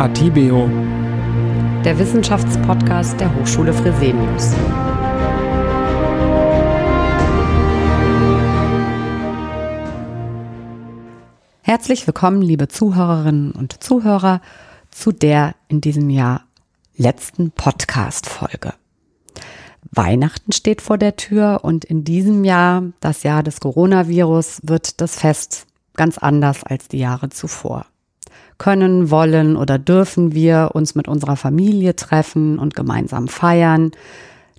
Atibeo, der Wissenschaftspodcast der Hochschule Fresenius. Herzlich willkommen, liebe Zuhörerinnen und Zuhörer, zu der in diesem Jahr letzten Podcast-Folge. Weihnachten steht vor der Tür und in diesem Jahr, das Jahr des Coronavirus, wird das Fest ganz anders als die Jahre zuvor. Können, wollen oder dürfen wir uns mit unserer Familie treffen und gemeinsam feiern?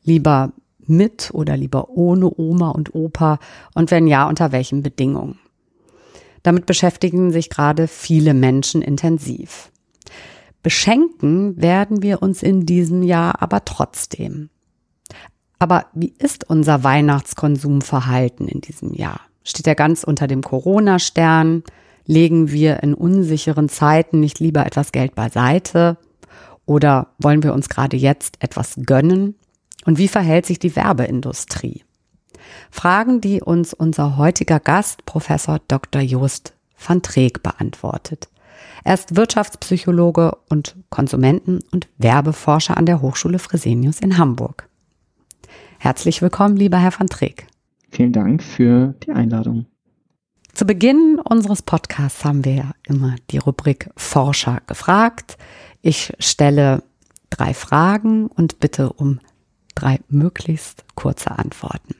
Lieber mit oder lieber ohne Oma und Opa? Und wenn ja, unter welchen Bedingungen? Damit beschäftigen sich gerade viele Menschen intensiv. Beschenken werden wir uns in diesem Jahr aber trotzdem. Aber wie ist unser Weihnachtskonsumverhalten in diesem Jahr? Steht er ganz unter dem Corona-Stern? Legen wir in unsicheren Zeiten nicht lieber etwas Geld beiseite? Oder wollen wir uns gerade jetzt etwas gönnen? Und wie verhält sich die Werbeindustrie? Fragen, die uns unser heutiger Gast, Professor Dr. Jost van Treek, beantwortet. Er ist Wirtschaftspsychologe und Konsumenten- und Werbeforscher an der Hochschule Fresenius in Hamburg. Herzlich willkommen, lieber Herr van Treek. Vielen Dank für die Einladung. Zu Beginn unseres Podcasts haben wir ja immer die Rubrik Forscher gefragt. Ich stelle drei Fragen und bitte um drei möglichst kurze Antworten.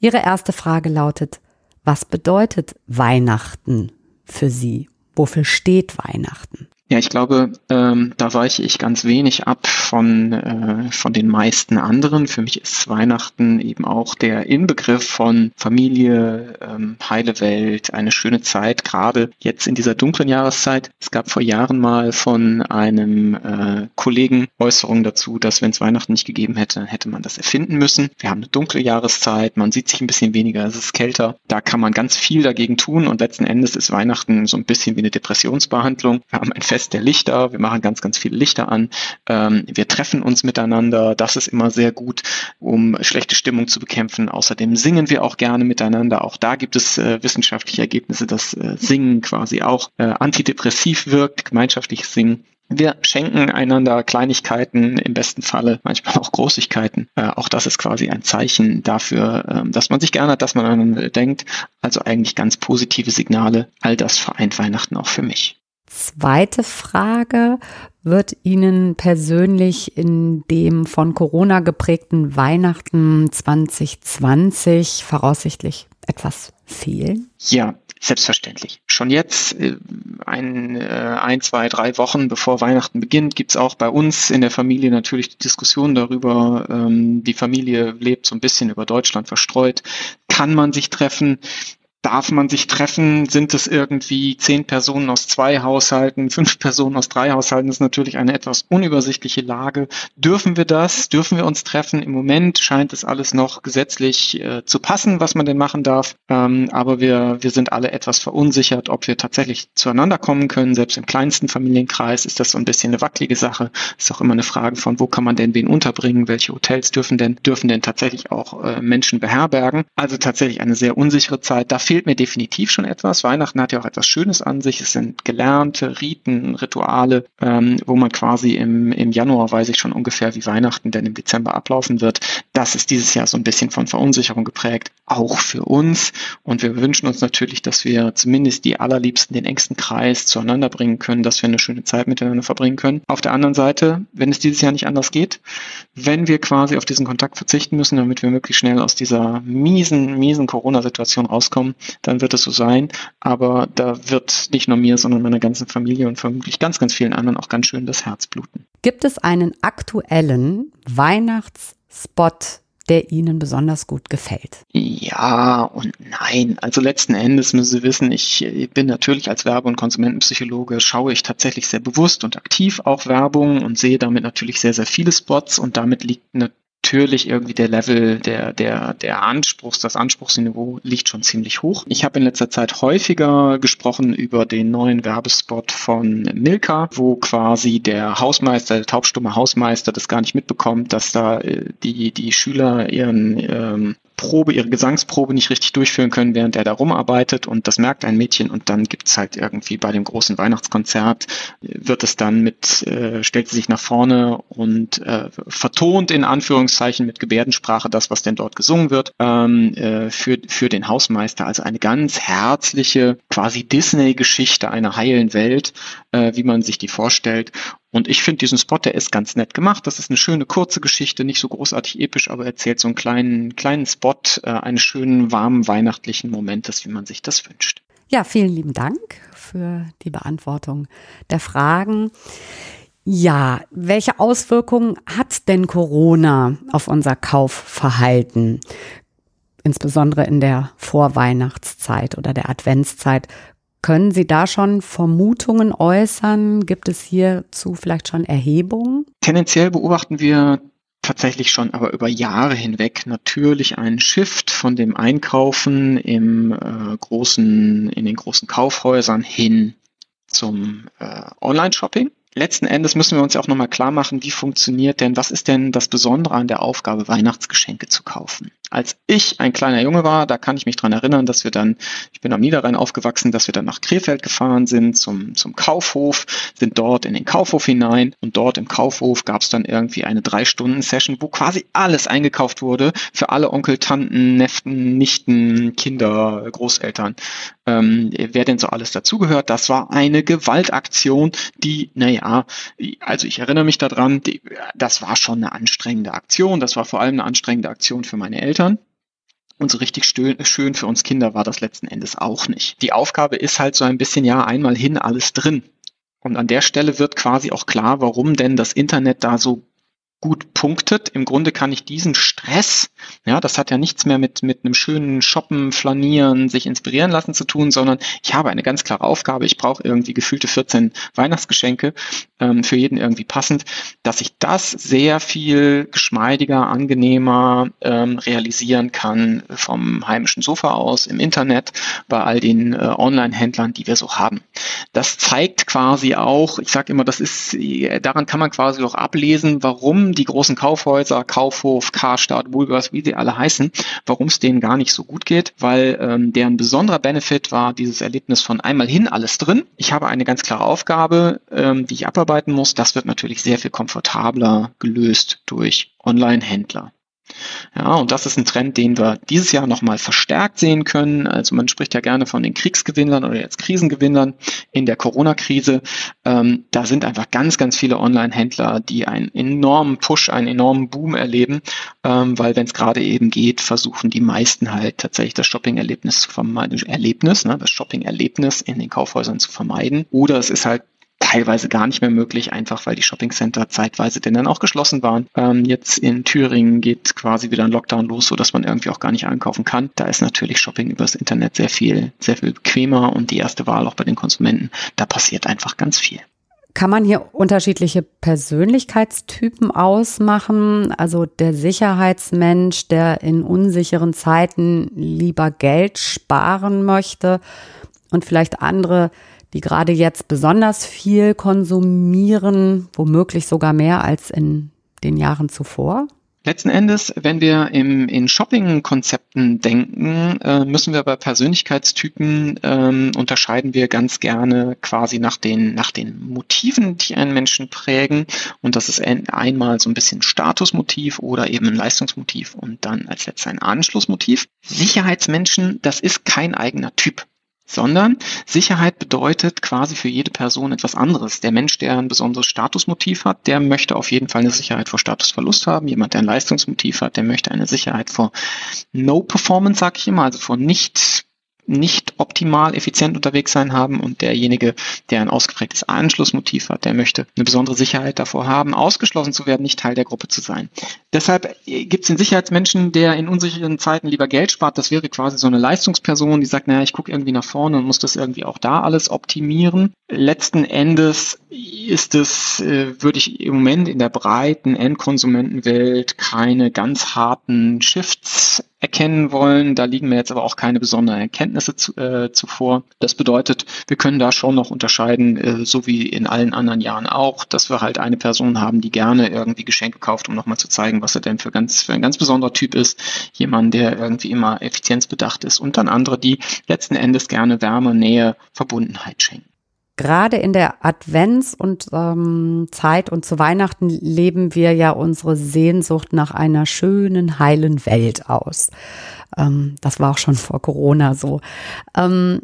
Ihre erste Frage lautet, was bedeutet Weihnachten für Sie? Wofür steht Weihnachten? Ja, ich glaube, ähm, da weiche ich ganz wenig ab von, äh, von den meisten anderen. Für mich ist Weihnachten eben auch der Inbegriff von Familie, ähm, heile Welt, eine schöne Zeit, gerade jetzt in dieser dunklen Jahreszeit. Es gab vor Jahren mal von einem äh, Kollegen Äußerungen dazu, dass wenn es Weihnachten nicht gegeben hätte, hätte man das erfinden müssen. Wir haben eine dunkle Jahreszeit, man sieht sich ein bisschen weniger, es ist kälter. Da kann man ganz viel dagegen tun und letzten Endes ist Weihnachten so ein bisschen wie eine Depressionsbehandlung. Wir haben ein Fest der Lichter, wir machen ganz, ganz viele Lichter an, ähm, wir treffen uns miteinander, das ist immer sehr gut, um schlechte Stimmung zu bekämpfen. Außerdem singen wir auch gerne miteinander, auch da gibt es äh, wissenschaftliche Ergebnisse, dass äh, Singen quasi auch äh, antidepressiv wirkt, gemeinschaftliches Singen. Wir schenken einander Kleinigkeiten, im besten Falle manchmal auch Großigkeiten. Äh, auch das ist quasi ein Zeichen dafür, äh, dass man sich gerne hat, dass man aneinander denkt. Also eigentlich ganz positive Signale. All das vereint Weihnachten auch für mich. Zweite Frage, wird Ihnen persönlich in dem von Corona geprägten Weihnachten 2020 voraussichtlich etwas fehlen? Ja, selbstverständlich. Schon jetzt, äh, ein, äh, ein, zwei, drei Wochen bevor Weihnachten beginnt, gibt's auch bei uns in der Familie natürlich die Diskussion darüber, ähm, die Familie lebt so ein bisschen über Deutschland verstreut. Kann man sich treffen? Darf man sich treffen? Sind es irgendwie zehn Personen aus zwei Haushalten, fünf Personen aus drei Haushalten? Das ist natürlich eine etwas unübersichtliche Lage. Dürfen wir das? Dürfen wir uns treffen? Im Moment scheint es alles noch gesetzlich äh, zu passen, was man denn machen darf. Ähm, aber wir, wir sind alle etwas verunsichert, ob wir tatsächlich zueinander kommen können. Selbst im kleinsten Familienkreis ist das so ein bisschen eine wackelige Sache. Ist auch immer eine Frage von, wo kann man denn wen unterbringen? Welche Hotels dürfen denn, dürfen denn tatsächlich auch äh, Menschen beherbergen? Also tatsächlich eine sehr unsichere Zeit. Da fehlt mir definitiv schon etwas. Weihnachten hat ja auch etwas Schönes an sich. Es sind gelernte Riten, Rituale, ähm, wo man quasi im, im Januar weiß ich schon ungefähr, wie Weihnachten denn im Dezember ablaufen wird. Das ist dieses Jahr so ein bisschen von Verunsicherung geprägt, auch für uns. Und wir wünschen uns natürlich, dass wir zumindest die allerliebsten, den engsten Kreis zueinander bringen können, dass wir eine schöne Zeit miteinander verbringen können. Auf der anderen Seite, wenn es dieses Jahr nicht anders geht, wenn wir quasi auf diesen Kontakt verzichten müssen, damit wir möglichst schnell aus dieser miesen, miesen Corona-Situation rauskommen, dann wird es so sein. Aber da wird nicht nur mir, sondern meiner ganzen Familie und vermutlich ganz, ganz vielen anderen auch ganz schön das Herz bluten. Gibt es einen aktuellen Weihnachtsspot, der Ihnen besonders gut gefällt? Ja und nein. Also letzten Endes müssen Sie wissen, ich bin natürlich als Werbe- und Konsumentenpsychologe, schaue ich tatsächlich sehr bewusst und aktiv auch Werbung und sehe damit natürlich sehr, sehr viele Spots und damit liegt natürlich irgendwie der Level der, der, der Anspruchs, das Anspruchsniveau liegt schon ziemlich hoch. Ich habe in letzter Zeit häufiger gesprochen über den neuen Werbespot von Milka, wo quasi der Hausmeister, der taubstumme Hausmeister das gar nicht mitbekommt, dass da äh, die, die Schüler ihren ähm, Probe, ihre Gesangsprobe nicht richtig durchführen können, während er da rumarbeitet und das merkt ein Mädchen und dann gibt's halt irgendwie bei dem großen Weihnachtskonzert, wird es dann mit, äh, stellt sie sich nach vorne und äh, vertont in Anführungszeichen mit Gebärdensprache das, was denn dort gesungen wird, ähm, äh, für, für den Hausmeister. Also eine ganz herzliche, quasi Disney-Geschichte einer heilen Welt, äh, wie man sich die vorstellt. Und ich finde diesen Spot, der ist ganz nett gemacht. Das ist eine schöne kurze Geschichte, nicht so großartig episch, aber erzählt so einen kleinen, kleinen Spot äh, eines schönen, warmen, weihnachtlichen Momentes, wie man sich das wünscht. Ja, vielen lieben Dank für die Beantwortung der Fragen. Ja, welche Auswirkungen hat denn Corona auf unser Kaufverhalten? Insbesondere in der Vorweihnachtszeit oder der Adventszeit. Können Sie da schon Vermutungen äußern? Gibt es hierzu vielleicht schon Erhebungen? Tendenziell beobachten wir tatsächlich schon aber über Jahre hinweg natürlich einen Shift von dem Einkaufen im äh, großen, in den großen Kaufhäusern hin zum äh, Online-Shopping letzten Endes müssen wir uns ja auch nochmal klar machen, wie funktioniert denn, was ist denn das Besondere an der Aufgabe, Weihnachtsgeschenke zu kaufen? Als ich ein kleiner Junge war, da kann ich mich dran erinnern, dass wir dann, ich bin am Niederrhein aufgewachsen, dass wir dann nach Krefeld gefahren sind zum, zum Kaufhof, sind dort in den Kaufhof hinein und dort im Kaufhof gab es dann irgendwie eine Drei-Stunden-Session, wo quasi alles eingekauft wurde für alle Onkel, Tanten, Neften, Nichten, Kinder, Großeltern, ähm, wer denn so alles dazugehört. Das war eine Gewaltaktion, die, naja, also ich erinnere mich daran, die, das war schon eine anstrengende Aktion. Das war vor allem eine anstrengende Aktion für meine Eltern. Und so richtig schön für uns Kinder war das letzten Endes auch nicht. Die Aufgabe ist halt so ein bisschen, ja, einmal hin, alles drin. Und an der Stelle wird quasi auch klar, warum denn das Internet da so gut punktet. Im Grunde kann ich diesen Stress, ja, das hat ja nichts mehr mit, mit einem schönen Shoppen, Flanieren, sich inspirieren lassen zu tun, sondern ich habe eine ganz klare Aufgabe. Ich brauche irgendwie gefühlte 14 Weihnachtsgeschenke, ähm, für jeden irgendwie passend, dass ich das sehr viel geschmeidiger, angenehmer ähm, realisieren kann vom heimischen Sofa aus, im Internet, bei all den äh, Online-Händlern, die wir so haben. Das zeigt quasi auch, ich sage immer, das ist, daran kann man quasi auch ablesen, warum die großen Kaufhäuser, Kaufhof, Karstadt, Woolworths, wie sie alle heißen, warum es denen gar nicht so gut geht, weil ähm, deren besonderer Benefit war dieses Erlebnis von einmal hin, alles drin. Ich habe eine ganz klare Aufgabe, ähm, die ich abarbeiten muss. Das wird natürlich sehr viel komfortabler gelöst durch Online-Händler. Ja, und das ist ein Trend, den wir dieses Jahr nochmal verstärkt sehen können. Also man spricht ja gerne von den Kriegsgewinnern oder jetzt Krisengewinnern in der Corona-Krise. Ähm, da sind einfach ganz, ganz viele Online-Händler, die einen enormen Push, einen enormen Boom erleben, ähm, weil wenn es gerade eben geht, versuchen die meisten halt tatsächlich das Shopping-Erlebnis zu vermeiden, Erlebnis, ne, das Shopping-Erlebnis in den Kaufhäusern zu vermeiden. Oder es ist halt teilweise gar nicht mehr möglich, einfach weil die Shoppingcenter zeitweise denn dann auch geschlossen waren. Ähm, jetzt in Thüringen geht quasi wieder ein Lockdown los, so dass man irgendwie auch gar nicht einkaufen kann. Da ist natürlich Shopping übers Internet sehr viel, sehr viel bequemer und die erste Wahl auch bei den Konsumenten. Da passiert einfach ganz viel. Kann man hier unterschiedliche Persönlichkeitstypen ausmachen? Also der Sicherheitsmensch, der in unsicheren Zeiten lieber Geld sparen möchte und vielleicht andere, die gerade jetzt besonders viel konsumieren, womöglich sogar mehr als in den Jahren zuvor? Letzten Endes, wenn wir im, in Shopping-Konzepten denken, äh, müssen wir bei Persönlichkeitstypen ähm, unterscheiden wir ganz gerne quasi nach den, nach den Motiven, die einen Menschen prägen. Und das ist ein, einmal so ein bisschen Statusmotiv oder eben ein Leistungsmotiv und dann als letztes ein Anschlussmotiv. Sicherheitsmenschen, das ist kein eigener Typ sondern Sicherheit bedeutet quasi für jede Person etwas anderes. Der Mensch, der ein besonderes Statusmotiv hat, der möchte auf jeden Fall eine Sicherheit vor Statusverlust haben. Jemand, der ein Leistungsmotiv hat, der möchte eine Sicherheit vor No Performance, sag ich immer, also vor nicht nicht optimal effizient unterwegs sein haben und derjenige, der ein ausgeprägtes Anschlussmotiv hat, der möchte eine besondere Sicherheit davor haben, ausgeschlossen zu werden, nicht Teil der Gruppe zu sein. Deshalb gibt es den Sicherheitsmenschen, der in unsicheren Zeiten lieber Geld spart. Das wäre quasi so eine Leistungsperson, die sagt, naja, ich gucke irgendwie nach vorne und muss das irgendwie auch da alles optimieren. Letzten Endes ist es, äh, würde ich im Moment in der breiten Endkonsumentenwelt keine ganz harten Shifts erkennen wollen. Da liegen mir jetzt aber auch keine besonderen Erkenntnisse zu, äh, zuvor. Das bedeutet, wir können da schon noch unterscheiden, äh, so wie in allen anderen Jahren auch, dass wir halt eine Person haben, die gerne irgendwie Geschenke kauft, um nochmal zu zeigen, was er denn für, ganz, für ein ganz besonderer Typ ist. Jemand, der irgendwie immer effizienzbedacht ist. Und dann andere, die letzten Endes gerne Wärme, Nähe, Verbundenheit schenken gerade in der Advents- und ähm, Zeit und zu Weihnachten leben wir ja unsere Sehnsucht nach einer schönen, heilen Welt aus. Ähm, das war auch schon vor Corona so. Ähm,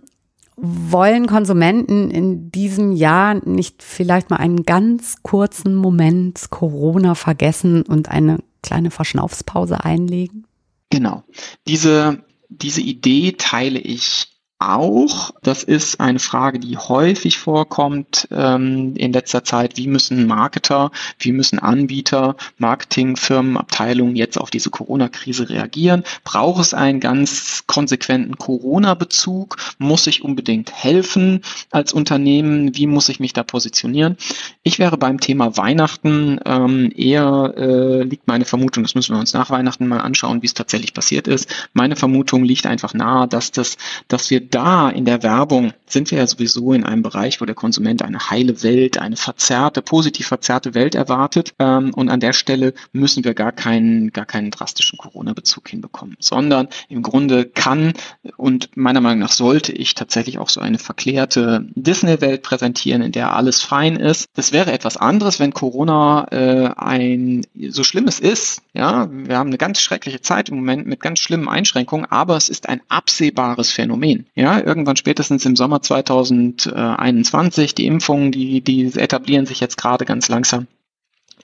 wollen Konsumenten in diesem Jahr nicht vielleicht mal einen ganz kurzen Moment Corona vergessen und eine kleine Verschnaufspause einlegen? Genau. Diese, diese Idee teile ich auch. Das ist eine Frage, die häufig vorkommt ähm, in letzter Zeit. Wie müssen Marketer, wie müssen Anbieter, Marketingfirmen, Abteilungen jetzt auf diese Corona-Krise reagieren? Braucht es einen ganz konsequenten Corona-Bezug? Muss ich unbedingt helfen als Unternehmen? Wie muss ich mich da positionieren? Ich wäre beim Thema Weihnachten ähm, eher, äh, liegt meine Vermutung, das müssen wir uns nach Weihnachten mal anschauen, wie es tatsächlich passiert ist. Meine Vermutung liegt einfach nahe, dass das, dass wir da in der Werbung sind wir ja sowieso in einem Bereich, wo der Konsument eine heile Welt, eine verzerrte, positiv verzerrte Welt erwartet. Ähm, und an der Stelle müssen wir gar keinen, gar keinen drastischen Corona-Bezug hinbekommen, sondern im Grunde kann und meiner Meinung nach sollte ich tatsächlich auch so eine verklärte Disney-Welt präsentieren, in der alles fein ist. Das wäre etwas anderes, wenn Corona äh, ein so schlimmes ist. Ja, wir haben eine ganz schreckliche Zeit im Moment mit ganz schlimmen Einschränkungen, aber es ist ein absehbares Phänomen. Ja, irgendwann spätestens im Sommer 2021, die Impfungen, die, die etablieren sich jetzt gerade ganz langsam,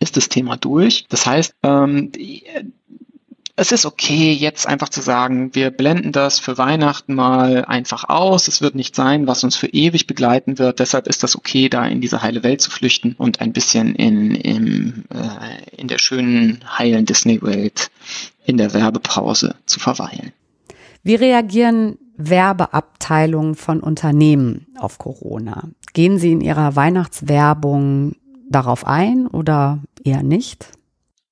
ist das Thema durch. Das heißt, ähm, es ist okay, jetzt einfach zu sagen, wir blenden das für Weihnachten mal einfach aus. Es wird nicht sein, was uns für ewig begleiten wird. Deshalb ist das okay, da in diese heile Welt zu flüchten und ein bisschen in, in, äh, in der schönen, heilen Disney-Welt in der Werbepause zu verweilen. Wie reagieren Werbeabteilungen von Unternehmen auf Corona? Gehen Sie in Ihrer Weihnachtswerbung darauf ein oder eher nicht?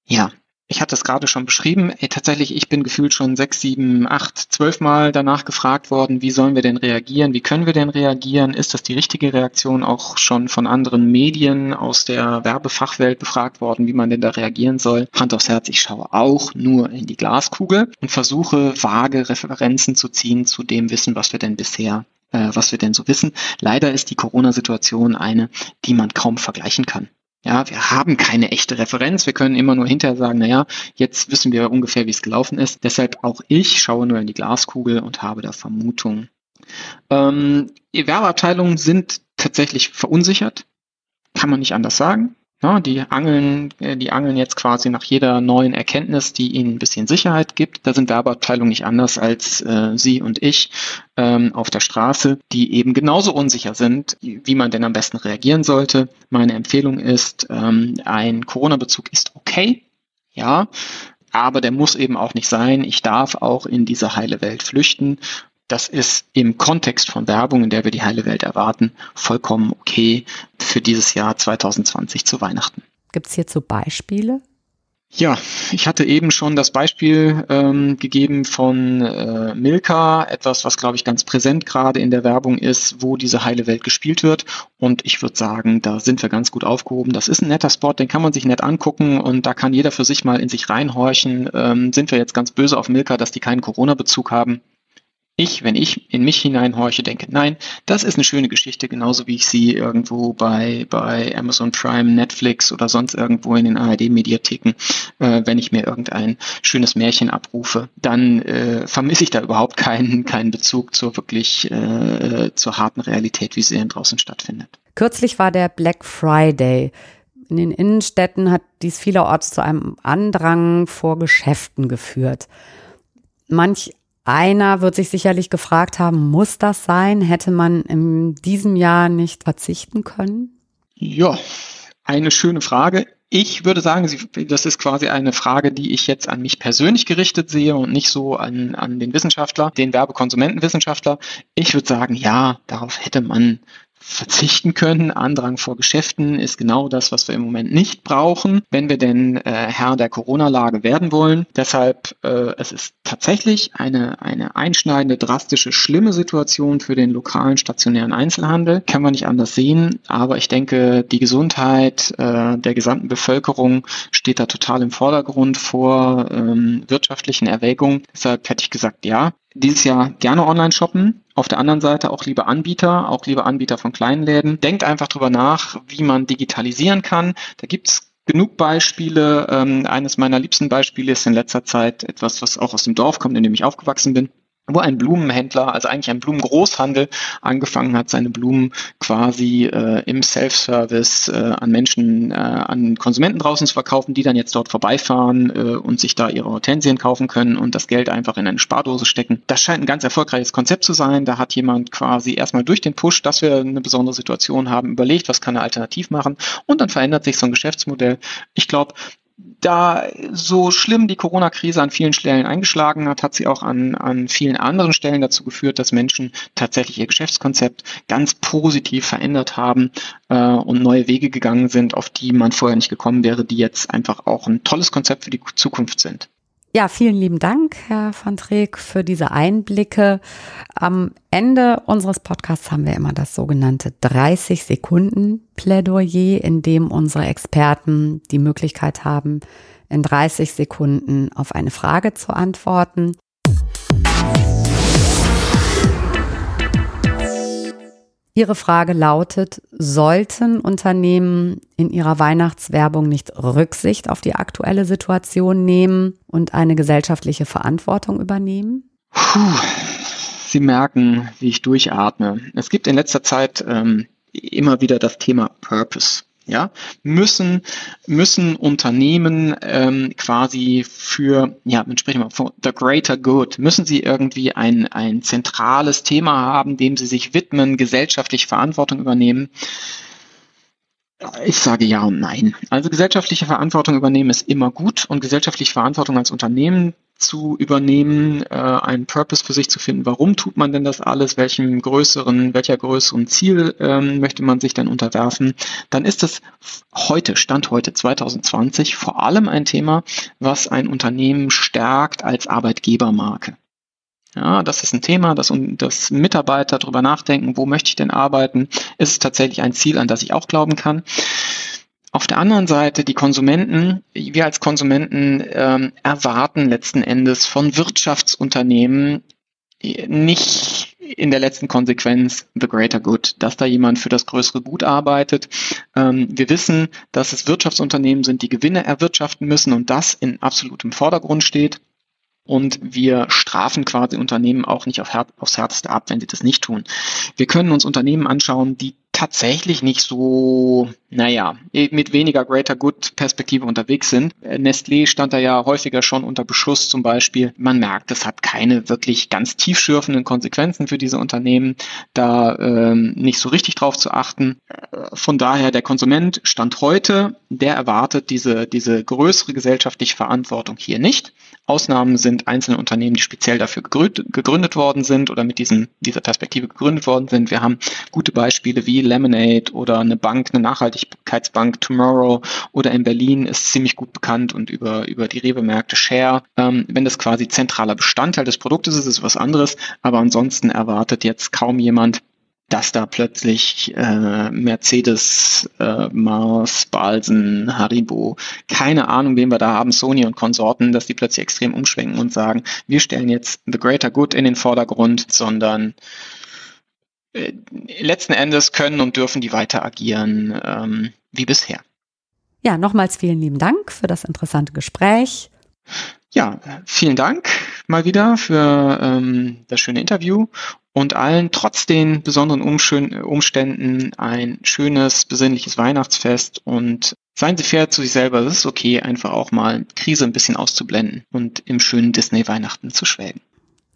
Ja, ich hatte es gerade schon beschrieben. Ey, tatsächlich, ich bin gefühlt schon sechs, sieben, acht, zwölf Mal danach gefragt worden, wie sollen wir denn reagieren? Wie können wir denn reagieren? Ist das die richtige Reaktion? Auch schon von anderen Medien aus der Werbefachwelt befragt worden, wie man denn da reagieren soll. Hand aufs Herz, ich schaue auch nur in die Glaskugel und versuche vage Referenzen zu ziehen zu dem Wissen, was wir denn bisher äh, was wir denn so wissen. Leider ist die Corona-Situation eine, die man kaum vergleichen kann. Ja, wir haben keine echte Referenz. Wir können immer nur hinterher sagen, naja, jetzt wissen wir ungefähr, wie es gelaufen ist. Deshalb auch ich schaue nur in die Glaskugel und habe da Vermutungen. Ähm, Werbeabteilungen sind tatsächlich verunsichert. Kann man nicht anders sagen. Ja, die angeln, äh, die angeln jetzt quasi nach jeder neuen Erkenntnis, die ihnen ein bisschen Sicherheit gibt. Da sind Werbeabteilungen nicht anders als äh, Sie und ich ähm, auf der Straße, die eben genauso unsicher sind, wie man denn am besten reagieren sollte. Meine Empfehlung ist, ähm, ein Corona-Bezug ist okay, ja, aber der muss eben auch nicht sein. Ich darf auch in diese heile Welt flüchten das ist im Kontext von Werbung, in der wir die heile Welt erwarten, vollkommen okay für dieses Jahr 2020 zu Weihnachten. Gibt es hierzu Beispiele? Ja, ich hatte eben schon das Beispiel ähm, gegeben von äh, Milka, etwas, was, glaube ich, ganz präsent gerade in der Werbung ist, wo diese heile Welt gespielt wird. Und ich würde sagen, da sind wir ganz gut aufgehoben. Das ist ein netter Spot, den kann man sich nett angucken und da kann jeder für sich mal in sich reinhorchen. Ähm, sind wir jetzt ganz böse auf Milka, dass die keinen Corona-Bezug haben? Ich, wenn ich in mich hineinhorche, denke, nein, das ist eine schöne Geschichte, genauso wie ich sie irgendwo bei, bei Amazon Prime, Netflix oder sonst irgendwo in den ARD-Mediatheken, äh, wenn ich mir irgendein schönes Märchen abrufe, dann äh, vermisse ich da überhaupt keinen, keinen Bezug zur wirklich äh, zur harten Realität, wie sie denn draußen stattfindet. Kürzlich war der Black Friday. In den Innenstädten hat dies vielerorts zu einem Andrang vor Geschäften geführt. Manch einer wird sich sicherlich gefragt haben, muss das sein? Hätte man in diesem Jahr nicht verzichten können? Ja, eine schöne Frage. Ich würde sagen, das ist quasi eine Frage, die ich jetzt an mich persönlich gerichtet sehe und nicht so an, an den Wissenschaftler, den Werbekonsumentenwissenschaftler. Ich würde sagen, ja, darauf hätte man verzichten können. Andrang vor Geschäften ist genau das, was wir im Moment nicht brauchen, wenn wir denn äh, Herr der Corona-Lage werden wollen. Deshalb, äh, es ist tatsächlich eine, eine einschneidende, drastische, schlimme Situation für den lokalen stationären Einzelhandel. Kann man nicht anders sehen. Aber ich denke, die Gesundheit äh, der gesamten Bevölkerung steht da total im Vordergrund vor ähm, wirtschaftlichen Erwägungen. Deshalb hätte ich gesagt, ja, dieses Jahr gerne online shoppen. Auf der anderen Seite auch liebe Anbieter, auch liebe Anbieter von kleinen Läden. Denkt einfach drüber nach, wie man digitalisieren kann. Da gibt's genug Beispiele. Ähm, eines meiner liebsten Beispiele ist in letzter Zeit etwas, was auch aus dem Dorf kommt, in dem ich aufgewachsen bin wo ein Blumenhändler, also eigentlich ein Blumengroßhandel, angefangen hat, seine Blumen quasi äh, im Self-Service äh, an Menschen, äh, an Konsumenten draußen zu verkaufen, die dann jetzt dort vorbeifahren äh, und sich da ihre Hortensien kaufen können und das Geld einfach in eine Spardose stecken. Das scheint ein ganz erfolgreiches Konzept zu sein. Da hat jemand quasi erstmal durch den Push, dass wir eine besondere Situation haben, überlegt, was kann er alternativ machen und dann verändert sich so ein Geschäftsmodell. Ich glaube, da so schlimm die Corona-Krise an vielen Stellen eingeschlagen hat, hat sie auch an, an vielen anderen Stellen dazu geführt, dass Menschen tatsächlich ihr Geschäftskonzept ganz positiv verändert haben äh, und neue Wege gegangen sind, auf die man vorher nicht gekommen wäre, die jetzt einfach auch ein tolles Konzept für die Zukunft sind. Ja, vielen lieben Dank, Herr van Treek, für diese Einblicke. Am Ende unseres Podcasts haben wir immer das sogenannte 30 Sekunden Plädoyer, in dem unsere Experten die Möglichkeit haben, in 30 Sekunden auf eine Frage zu antworten. Ihre Frage lautet, sollten Unternehmen in ihrer Weihnachtswerbung nicht Rücksicht auf die aktuelle Situation nehmen und eine gesellschaftliche Verantwortung übernehmen? Puh, Sie merken, wie ich durchatme. Es gibt in letzter Zeit ähm, immer wieder das Thema Purpose ja, müssen, müssen Unternehmen ähm, quasi für, ja, man spricht mal von the greater good, müssen sie irgendwie ein, ein zentrales Thema haben, dem sie sich widmen, gesellschaftlich Verantwortung übernehmen. Ich sage ja und nein. Also gesellschaftliche Verantwortung übernehmen ist immer gut und gesellschaftliche Verantwortung als Unternehmen zu übernehmen, äh, einen Purpose für sich zu finden. Warum tut man denn das alles? Welchem größeren, welcher größeren Ziel ähm, möchte man sich denn unterwerfen? Dann ist es heute, Stand heute 2020, vor allem ein Thema, was ein Unternehmen stärkt als Arbeitgebermarke. Ja, das ist ein Thema, dass, dass Mitarbeiter darüber nachdenken, wo möchte ich denn arbeiten? Ist es tatsächlich ein Ziel, an das ich auch glauben kann? Auf der anderen Seite, die Konsumenten, wir als Konsumenten ähm, erwarten letzten Endes von Wirtschaftsunternehmen nicht in der letzten Konsequenz the greater good, dass da jemand für das größere Gut arbeitet. Ähm, wir wissen, dass es Wirtschaftsunternehmen sind, die Gewinne erwirtschaften müssen und das in absolutem Vordergrund steht. Und wir strafen quasi Unternehmen auch nicht auf Her aufs Härteste ab, wenn sie das nicht tun. Wir können uns Unternehmen anschauen, die tatsächlich nicht so, naja, mit weniger Greater Good Perspektive unterwegs sind. Nestlé stand da ja häufiger schon unter Beschuss zum Beispiel. Man merkt, es hat keine wirklich ganz tiefschürfenden Konsequenzen für diese Unternehmen, da ähm, nicht so richtig drauf zu achten. Von daher, der Konsument stand heute, der erwartet diese, diese größere gesellschaftliche Verantwortung hier nicht. Ausnahmen sind einzelne Unternehmen, die speziell dafür gegründet, worden sind oder mit diesem, dieser Perspektive gegründet worden sind. Wir haben gute Beispiele wie Lemonade oder eine Bank, eine Nachhaltigkeitsbank Tomorrow oder in Berlin ist ziemlich gut bekannt und über, über die Rewe-Märkte Share. Ähm, wenn das quasi zentraler Bestandteil des Produktes ist, ist was anderes. Aber ansonsten erwartet jetzt kaum jemand, dass da plötzlich äh, Mercedes, äh, Mars, Balsen, Haribo, keine Ahnung, wen wir da haben, Sony und Konsorten, dass die plötzlich extrem umschwenken und sagen, wir stellen jetzt the greater good in den Vordergrund, sondern letzten Endes können und dürfen die weiter agieren ähm, wie bisher. Ja, nochmals vielen lieben Dank für das interessante Gespräch. Ja, vielen Dank mal wieder für ähm, das schöne Interview und allen trotz den besonderen Umständen ein schönes, besinnliches Weihnachtsfest und seien Sie fair zu sich selber. Es ist okay, einfach auch mal Krise ein bisschen auszublenden und im schönen Disney-Weihnachten zu schwelgen.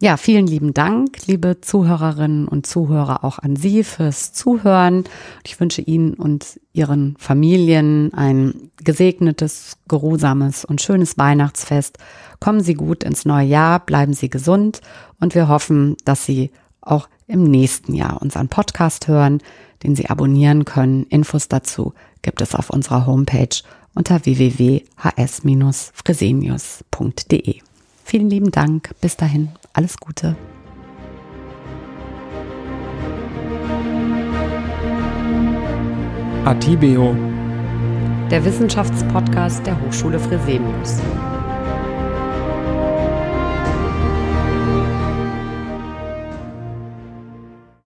Ja, vielen lieben Dank, liebe Zuhörerinnen und Zuhörer, auch an Sie fürs Zuhören. Ich wünsche Ihnen und Ihren Familien ein gesegnetes, geruhsames und schönes Weihnachtsfest. Kommen Sie gut ins neue Jahr, bleiben Sie gesund und wir hoffen, dass Sie auch im nächsten Jahr unseren Podcast hören, den Sie abonnieren können. Infos dazu gibt es auf unserer Homepage unter www.hs-fresenius.de. Vielen lieben Dank. Bis dahin. Alles Gute. Atibeo. Der Wissenschaftspodcast der Hochschule Fresenius.